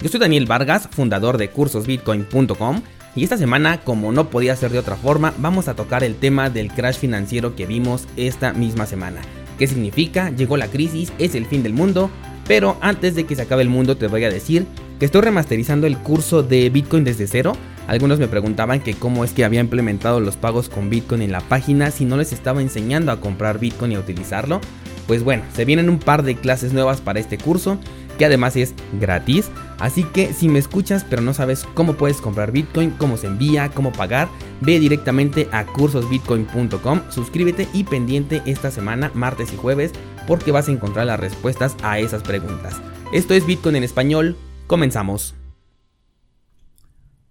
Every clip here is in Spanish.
Yo soy Daniel Vargas, fundador de cursosbitcoin.com y esta semana, como no podía ser de otra forma, vamos a tocar el tema del crash financiero que vimos esta misma semana. ¿Qué significa? Llegó la crisis, es el fin del mundo, pero antes de que se acabe el mundo te voy a decir que estoy remasterizando el curso de Bitcoin desde cero. Algunos me preguntaban que cómo es que había implementado los pagos con Bitcoin en la página si no les estaba enseñando a comprar Bitcoin y a utilizarlo. Pues bueno, se vienen un par de clases nuevas para este curso que además es gratis. Así que si me escuchas pero no sabes cómo puedes comprar Bitcoin, cómo se envía, cómo pagar, ve directamente a cursosbitcoin.com, suscríbete y pendiente esta semana, martes y jueves, porque vas a encontrar las respuestas a esas preguntas. Esto es Bitcoin en español, comenzamos.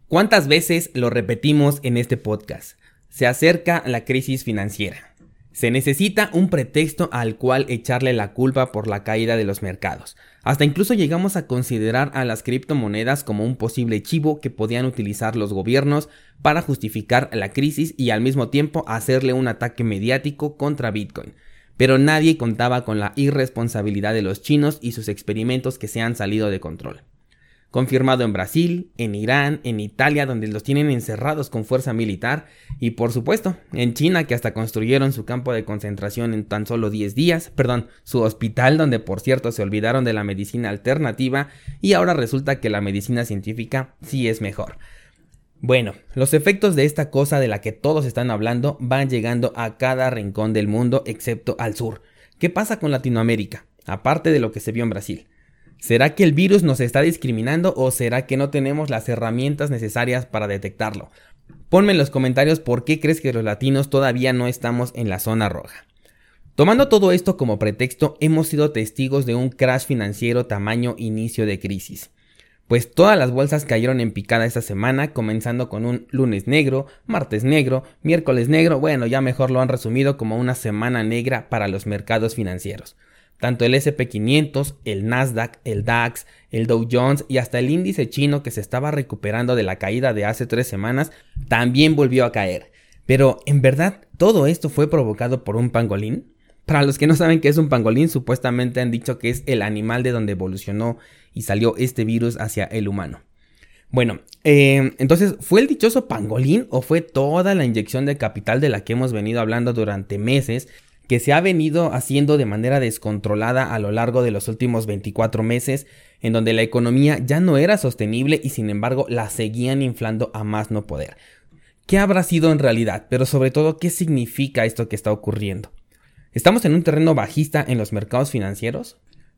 ¿Cuántas veces lo repetimos en este podcast? Se acerca la crisis financiera. Se necesita un pretexto al cual echarle la culpa por la caída de los mercados. Hasta incluso llegamos a considerar a las criptomonedas como un posible chivo que podían utilizar los gobiernos para justificar la crisis y al mismo tiempo hacerle un ataque mediático contra Bitcoin. Pero nadie contaba con la irresponsabilidad de los chinos y sus experimentos que se han salido de control confirmado en Brasil, en Irán, en Italia, donde los tienen encerrados con fuerza militar, y por supuesto, en China, que hasta construyeron su campo de concentración en tan solo 10 días, perdón, su hospital, donde por cierto se olvidaron de la medicina alternativa, y ahora resulta que la medicina científica sí es mejor. Bueno, los efectos de esta cosa de la que todos están hablando van llegando a cada rincón del mundo excepto al sur. ¿Qué pasa con Latinoamérica? Aparte de lo que se vio en Brasil. ¿Será que el virus nos está discriminando o será que no tenemos las herramientas necesarias para detectarlo? Ponme en los comentarios por qué crees que los latinos todavía no estamos en la zona roja. Tomando todo esto como pretexto, hemos sido testigos de un crash financiero tamaño inicio de crisis. Pues todas las bolsas cayeron en picada esta semana, comenzando con un lunes negro, martes negro, miércoles negro, bueno, ya mejor lo han resumido como una semana negra para los mercados financieros. Tanto el SP500, el Nasdaq, el DAX, el Dow Jones y hasta el índice chino que se estaba recuperando de la caída de hace tres semanas también volvió a caer. Pero, ¿en verdad todo esto fue provocado por un pangolín? Para los que no saben qué es un pangolín, supuestamente han dicho que es el animal de donde evolucionó y salió este virus hacia el humano. Bueno, eh, entonces, ¿fue el dichoso pangolín o fue toda la inyección de capital de la que hemos venido hablando durante meses que se ha venido haciendo de manera descontrolada a lo largo de los últimos 24 meses, en donde la economía ya no era sostenible y sin embargo la seguían inflando a más no poder. ¿Qué habrá sido en realidad? Pero sobre todo, ¿qué significa esto que está ocurriendo? ¿Estamos en un terreno bajista en los mercados financieros?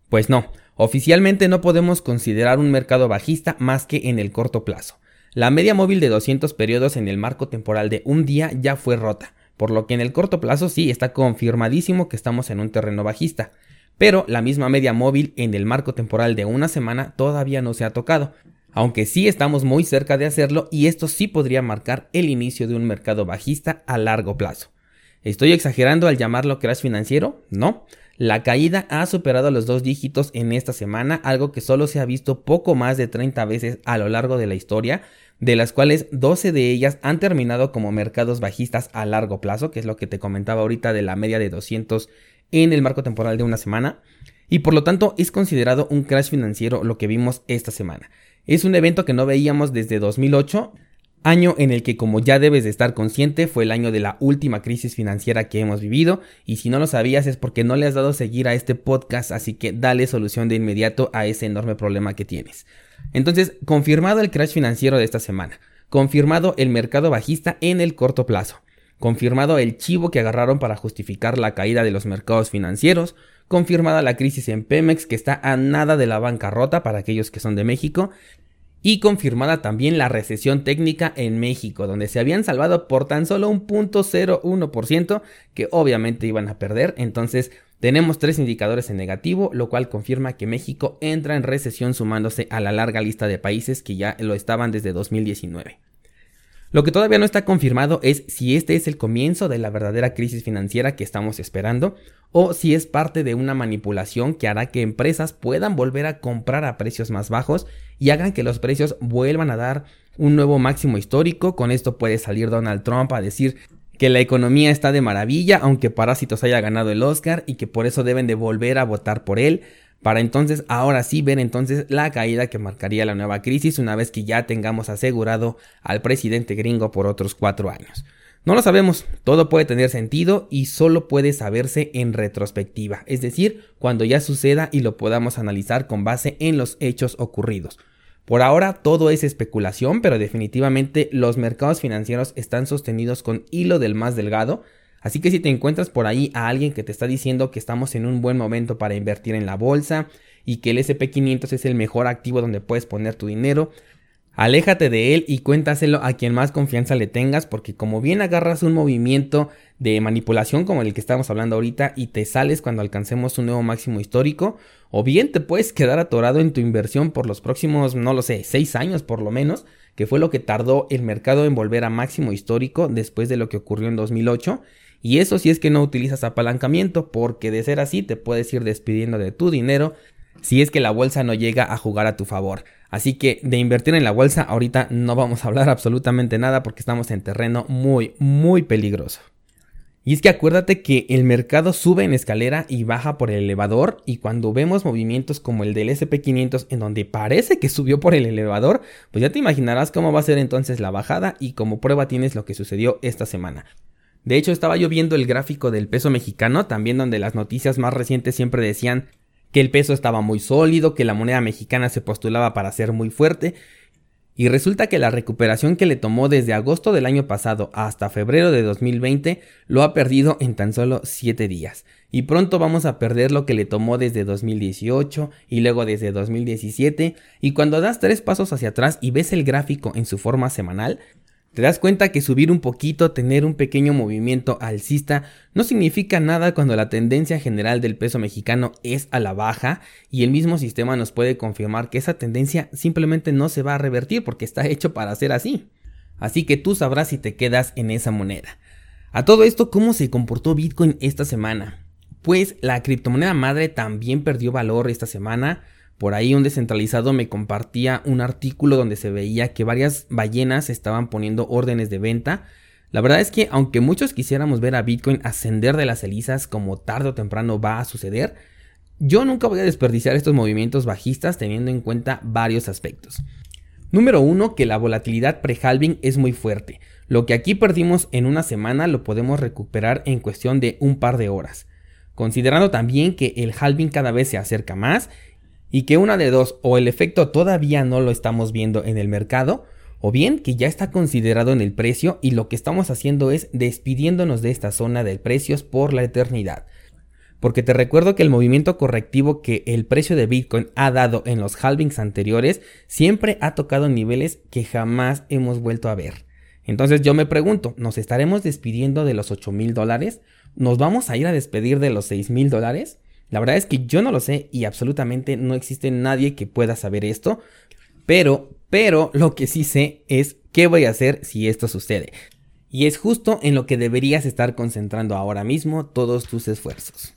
Pues no, oficialmente no podemos considerar un mercado bajista más que en el corto plazo. La media móvil de 200 periodos en el marco temporal de un día ya fue rota por lo que en el corto plazo sí está confirmadísimo que estamos en un terreno bajista, pero la misma media móvil en el marco temporal de una semana todavía no se ha tocado, aunque sí estamos muy cerca de hacerlo y esto sí podría marcar el inicio de un mercado bajista a largo plazo. ¿Estoy exagerando al llamarlo crash financiero? No. La caída ha superado los dos dígitos en esta semana, algo que solo se ha visto poco más de 30 veces a lo largo de la historia, de las cuales 12 de ellas han terminado como mercados bajistas a largo plazo, que es lo que te comentaba ahorita de la media de 200 en el marco temporal de una semana, y por lo tanto es considerado un crash financiero lo que vimos esta semana. Es un evento que no veíamos desde 2008, año en el que como ya debes de estar consciente fue el año de la última crisis financiera que hemos vivido y si no lo sabías es porque no le has dado seguir a este podcast así que dale solución de inmediato a ese enorme problema que tienes. Entonces, confirmado el crash financiero de esta semana, confirmado el mercado bajista en el corto plazo, confirmado el chivo que agarraron para justificar la caída de los mercados financieros, confirmada la crisis en Pemex que está a nada de la bancarrota para aquellos que son de México, y confirmada también la recesión técnica en México, donde se habían salvado por tan solo un punto que obviamente iban a perder, entonces Tenemos tres indicadores en negativo, lo cual confirma que México entra en recesión sumándose a la larga lista de países que ya lo estaban desde 2019. Lo que todavía no está confirmado es si este es el comienzo de la verdadera crisis financiera que estamos esperando o si es parte de una manipulación que hará que empresas puedan volver a comprar a precios más bajos y hagan que los precios vuelvan a dar un nuevo máximo histórico. Con esto puede salir Donald Trump a decir que la economía está de maravilla, aunque Parásitos haya ganado el Oscar y que por eso deben de volver a votar por él, para entonces ahora sí ver entonces la caída que marcaría la nueva crisis una vez que ya tengamos asegurado al presidente gringo por otros cuatro años. No lo sabemos, todo puede tener sentido y solo puede saberse en retrospectiva, es decir, cuando ya suceda y lo podamos analizar con base en los hechos ocurridos. Por ahora todo es especulación, pero definitivamente los mercados financieros están sostenidos con hilo del más delgado, así que si te encuentras por ahí a alguien que te está diciendo que estamos en un buen momento para invertir en la bolsa y que el SP500 es el mejor activo donde puedes poner tu dinero, Aléjate de él y cuéntaselo a quien más confianza le tengas porque como bien agarras un movimiento de manipulación como el que estamos hablando ahorita y te sales cuando alcancemos un nuevo máximo histórico o bien te puedes quedar atorado en tu inversión por los próximos, no lo sé, seis años por lo menos, que fue lo que tardó el mercado en volver a máximo histórico después de lo que ocurrió en 2008 y eso si es que no utilizas apalancamiento porque de ser así te puedes ir despidiendo de tu dinero si es que la bolsa no llega a jugar a tu favor. Así que de invertir en la bolsa ahorita no vamos a hablar absolutamente nada porque estamos en terreno muy, muy peligroso. Y es que acuérdate que el mercado sube en escalera y baja por el elevador y cuando vemos movimientos como el del SP500 en donde parece que subió por el elevador, pues ya te imaginarás cómo va a ser entonces la bajada y como prueba tienes lo que sucedió esta semana. De hecho estaba yo viendo el gráfico del peso mexicano, también donde las noticias más recientes siempre decían que el peso estaba muy sólido, que la moneda mexicana se postulaba para ser muy fuerte, y resulta que la recuperación que le tomó desde agosto del año pasado hasta febrero de 2020 lo ha perdido en tan solo 7 días. Y pronto vamos a perder lo que le tomó desde 2018 y luego desde 2017. Y cuando das tres pasos hacia atrás y ves el gráfico en su forma semanal, te das cuenta que subir un poquito, tener un pequeño movimiento alcista, no significa nada cuando la tendencia general del peso mexicano es a la baja y el mismo sistema nos puede confirmar que esa tendencia simplemente no se va a revertir porque está hecho para ser así. Así que tú sabrás si te quedas en esa moneda. A todo esto, ¿cómo se comportó Bitcoin esta semana? Pues la criptomoneda madre también perdió valor esta semana, por ahí un descentralizado me compartía un artículo donde se veía que varias ballenas estaban poniendo órdenes de venta. La verdad es que aunque muchos quisiéramos ver a Bitcoin ascender de las cenizas como tarde o temprano va a suceder, yo nunca voy a desperdiciar estos movimientos bajistas teniendo en cuenta varios aspectos. Número uno, que la volatilidad pre-halving es muy fuerte. Lo que aquí perdimos en una semana lo podemos recuperar en cuestión de un par de horas. Considerando también que el halving cada vez se acerca más y que una de dos o el efecto todavía no lo estamos viendo en el mercado o bien que ya está considerado en el precio y lo que estamos haciendo es despidiéndonos de esta zona de precios por la eternidad. Porque te recuerdo que el movimiento correctivo que el precio de Bitcoin ha dado en los halvings anteriores siempre ha tocado niveles que jamás hemos vuelto a ver. Entonces yo me pregunto, ¿nos estaremos despidiendo de los 8 mil dólares? ¿Nos vamos a ir a despedir de los 6 mil dólares? La verdad es que yo no lo sé y absolutamente no existe nadie que pueda saber esto. Pero, pero lo que sí sé es qué voy a hacer si esto sucede. Y es justo en lo que deberías estar concentrando ahora mismo todos tus esfuerzos.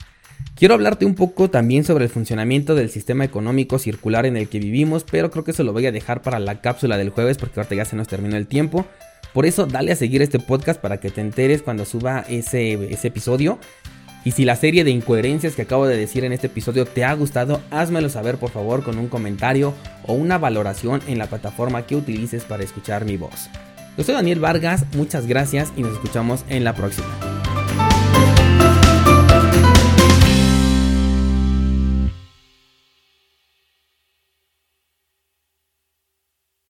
Quiero hablarte un poco también sobre el funcionamiento del sistema económico circular en el que vivimos, pero creo que eso lo voy a dejar para la cápsula del jueves porque ahorita ya se nos terminó el tiempo. Por eso dale a seguir este podcast para que te enteres cuando suba ese, ese episodio. Y si la serie de incoherencias que acabo de decir en este episodio te ha gustado, házmelo saber por favor con un comentario o una valoración en la plataforma que utilices para escuchar mi voz. Yo soy Daniel Vargas, muchas gracias y nos escuchamos en la próxima.